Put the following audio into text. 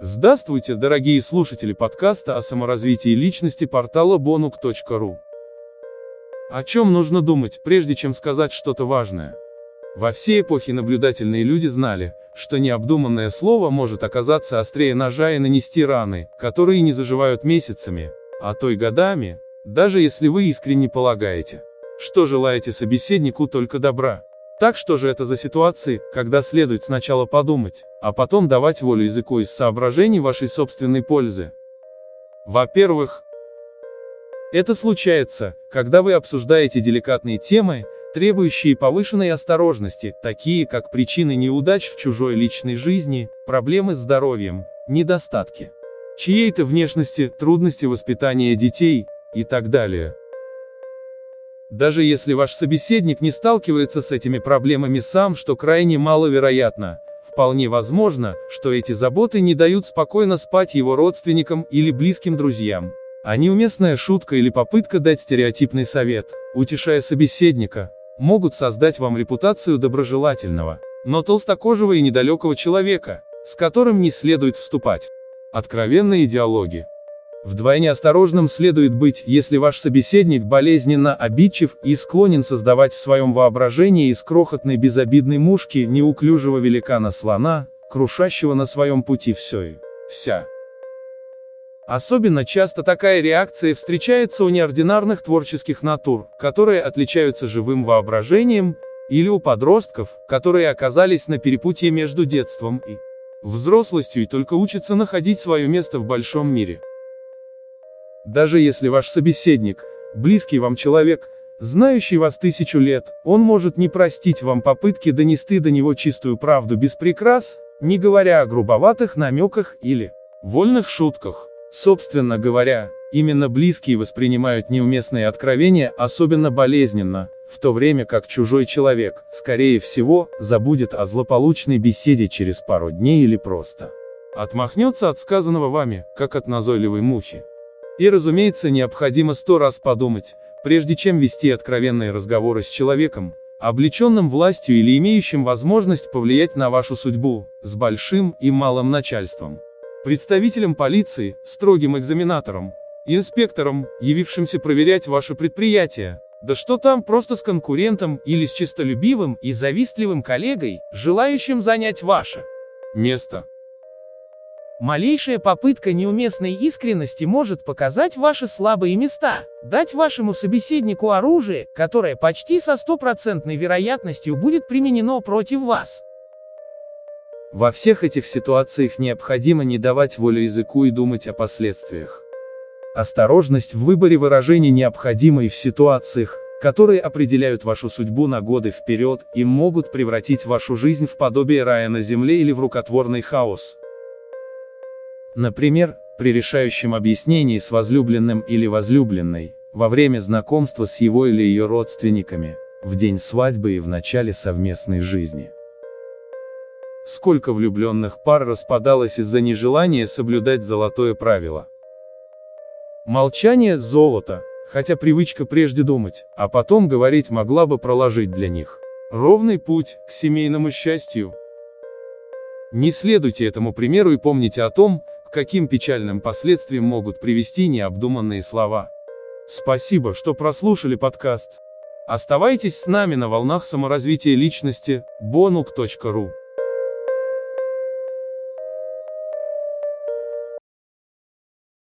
Здравствуйте, дорогие слушатели подкаста о саморазвитии личности портала bonuk.ru. О чем нужно думать, прежде чем сказать что-то важное? Во все эпохи наблюдательные люди знали, что необдуманное слово может оказаться острее ножа и нанести раны, которые не заживают месяцами, а то и годами, даже если вы искренне полагаете, что желаете собеседнику только добра. Так что же это за ситуации, когда следует сначала подумать, а потом давать волю языку из соображений вашей собственной пользы? Во-первых, это случается, когда вы обсуждаете деликатные темы, требующие повышенной осторожности, такие как причины неудач в чужой личной жизни, проблемы с здоровьем, недостатки чьей-то внешности, трудности воспитания детей и так далее. Даже если ваш собеседник не сталкивается с этими проблемами сам, что крайне маловероятно, вполне возможно, что эти заботы не дают спокойно спать его родственникам или близким друзьям. А неуместная шутка или попытка дать стереотипный совет, утешая собеседника, могут создать вам репутацию доброжелательного, но толстокожего и недалекого человека, с которым не следует вступать. Откровенные диалоги. Вдвойне осторожным следует быть, если ваш собеседник болезненно обидчив и склонен создавать в своем воображении из крохотной безобидной мушки неуклюжего великана-слона, крушащего на своем пути все и вся. Особенно часто такая реакция встречается у неординарных творческих натур, которые отличаются живым воображением, или у подростков, которые оказались на перепутье между детством и взрослостью и только учатся находить свое место в большом мире. Даже если ваш собеседник, близкий вам человек, знающий вас тысячу лет, он может не простить вам попытки донести до него чистую правду без прикрас, не говоря о грубоватых намеках или вольных шутках. Собственно говоря, именно близкие воспринимают неуместные откровения особенно болезненно, в то время как чужой человек, скорее всего, забудет о злополучной беседе через пару дней или просто отмахнется от сказанного вами, как от назойливой мухи. И разумеется необходимо сто раз подумать, прежде чем вести откровенные разговоры с человеком, облеченным властью или имеющим возможность повлиять на вашу судьбу, с большим и малым начальством. Представителем полиции, строгим экзаменатором, инспектором, явившимся проверять ваше предприятие, да что там просто с конкурентом или с честолюбивым и завистливым коллегой, желающим занять ваше место. Малейшая попытка неуместной искренности может показать ваши слабые места, дать вашему собеседнику оружие, которое почти со стопроцентной вероятностью будет применено против вас. Во всех этих ситуациях необходимо не давать волю языку и думать о последствиях. Осторожность в выборе выражений необходима и в ситуациях, которые определяют вашу судьбу на годы вперед и могут превратить вашу жизнь в подобие рая на земле или в рукотворный хаос. Например, при решающем объяснении с возлюбленным или возлюбленной, во время знакомства с его или ее родственниками, в день свадьбы и в начале совместной жизни. Сколько влюбленных пар распадалось из-за нежелания соблюдать золотое правило. Молчание – золото, хотя привычка прежде думать, а потом говорить могла бы проложить для них ровный путь к семейному счастью. Не следуйте этому примеру и помните о том, каким печальным последствиям могут привести необдуманные слова. Спасибо, что прослушали подкаст. Оставайтесь с нами на волнах саморазвития личности, bonuk.ru.